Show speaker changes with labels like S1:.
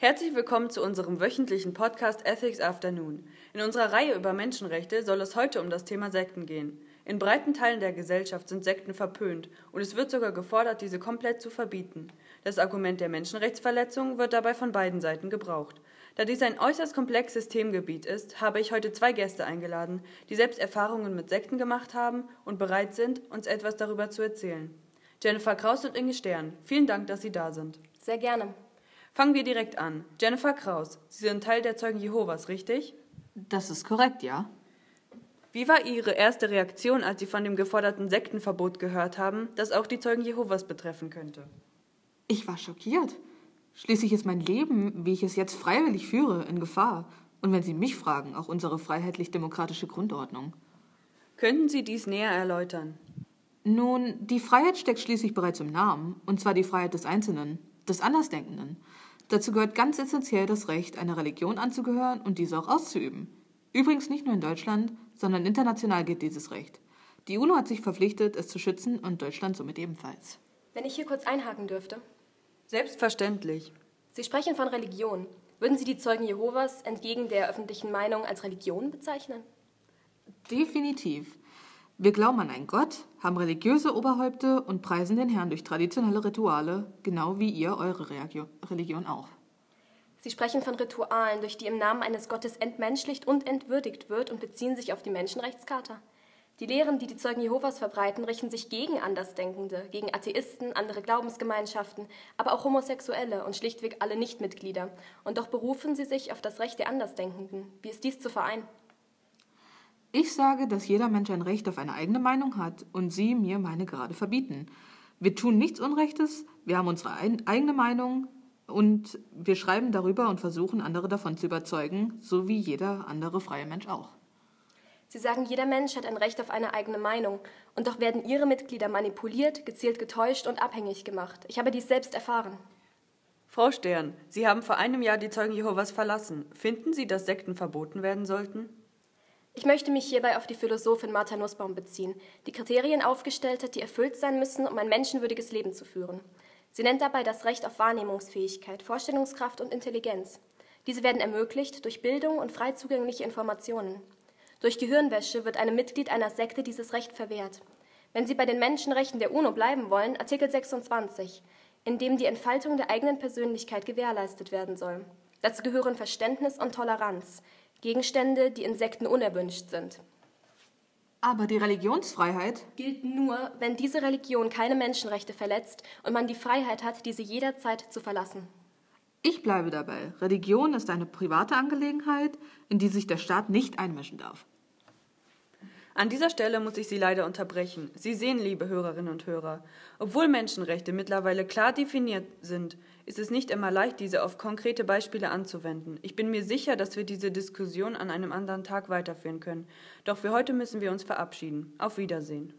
S1: Herzlich willkommen zu unserem wöchentlichen Podcast Ethics Afternoon. In unserer Reihe über Menschenrechte soll es heute um das Thema Sekten gehen. In breiten Teilen der Gesellschaft sind Sekten verpönt und es wird sogar gefordert, diese komplett zu verbieten. Das Argument der Menschenrechtsverletzung wird dabei von beiden Seiten gebraucht. Da dies ein äußerst komplexes Themengebiet ist, habe ich heute zwei Gäste eingeladen, die selbst Erfahrungen mit Sekten gemacht haben und bereit sind, uns etwas darüber zu erzählen. Jennifer Kraus und Inge Stern, vielen Dank, dass Sie da sind.
S2: Sehr gerne.
S1: Fangen wir direkt an. Jennifer Kraus, Sie sind Teil der Zeugen Jehovas, richtig?
S3: Das ist korrekt, ja.
S1: Wie war Ihre erste Reaktion, als Sie von dem geforderten Sektenverbot gehört haben, das auch die Zeugen Jehovas betreffen könnte?
S3: Ich war schockiert. Schließlich ist mein Leben, wie ich es jetzt freiwillig führe, in Gefahr. Und wenn Sie mich fragen, auch unsere freiheitlich-demokratische Grundordnung.
S1: Könnten Sie dies näher erläutern?
S3: Nun, die Freiheit steckt schließlich bereits im Namen, und zwar die Freiheit des Einzelnen, des Andersdenkenden. Dazu gehört ganz essentiell das Recht, einer Religion anzugehören und diese auch auszuüben. Übrigens nicht nur in Deutschland, sondern international gilt dieses Recht. Die UNO hat sich verpflichtet, es zu schützen und Deutschland somit ebenfalls.
S2: Wenn ich hier kurz einhaken dürfte.
S1: Selbstverständlich.
S2: Sie sprechen von Religion. Würden Sie die Zeugen Jehovas entgegen der öffentlichen Meinung als Religion bezeichnen?
S3: Definitiv. Wir glauben an einen Gott, haben religiöse Oberhäupte und preisen den Herrn durch traditionelle Rituale, genau wie ihr eure Religion auch.
S2: Sie sprechen von Ritualen, durch die im Namen eines Gottes entmenschlicht und entwürdigt wird und beziehen sich auf die Menschenrechtscharta. Die Lehren, die die Zeugen Jehovas verbreiten, richten sich gegen Andersdenkende, gegen Atheisten, andere Glaubensgemeinschaften, aber auch Homosexuelle und schlichtweg alle Nichtmitglieder. Und doch berufen sie sich auf das Recht der Andersdenkenden. Wie ist dies zu vereinen?
S3: Ich sage, dass jeder Mensch ein Recht auf eine eigene Meinung hat und Sie mir meine gerade verbieten. Wir tun nichts Unrechtes, wir haben unsere eigene Meinung und wir schreiben darüber und versuchen, andere davon zu überzeugen, so wie jeder andere freie Mensch auch.
S2: Sie sagen, jeder Mensch hat ein Recht auf eine eigene Meinung. Und doch werden Ihre Mitglieder manipuliert, gezielt getäuscht und abhängig gemacht. Ich habe dies selbst erfahren.
S1: Frau Stern, Sie haben vor einem Jahr die Zeugen Jehovas verlassen. Finden Sie, dass Sekten verboten werden sollten?
S2: Ich möchte mich hierbei auf die Philosophin Martha Nussbaum beziehen, die Kriterien aufgestellt hat, die erfüllt sein müssen, um ein menschenwürdiges Leben zu führen. Sie nennt dabei das Recht auf Wahrnehmungsfähigkeit, Vorstellungskraft und Intelligenz. Diese werden ermöglicht durch Bildung und frei zugängliche Informationen. Durch Gehirnwäsche wird einem Mitglied einer Sekte dieses Recht verwehrt. Wenn Sie bei den Menschenrechten der UNO bleiben wollen, Artikel 26, in dem die Entfaltung der eigenen Persönlichkeit gewährleistet werden soll. Dazu gehören Verständnis und Toleranz, Gegenstände, die Insekten unerwünscht sind.
S3: Aber die Religionsfreiheit
S2: gilt nur, wenn diese Religion keine Menschenrechte verletzt und man die Freiheit hat, diese jederzeit zu verlassen.
S3: Ich bleibe dabei. Religion ist eine private Angelegenheit, in die sich der Staat nicht einmischen darf.
S1: An dieser Stelle muss ich Sie leider unterbrechen. Sie sehen, liebe Hörerinnen und Hörer, obwohl Menschenrechte mittlerweile klar definiert sind, ist es nicht immer leicht, diese auf konkrete Beispiele anzuwenden. Ich bin mir sicher, dass wir diese Diskussion an einem anderen Tag weiterführen können. Doch für heute müssen wir uns verabschieden. Auf Wiedersehen.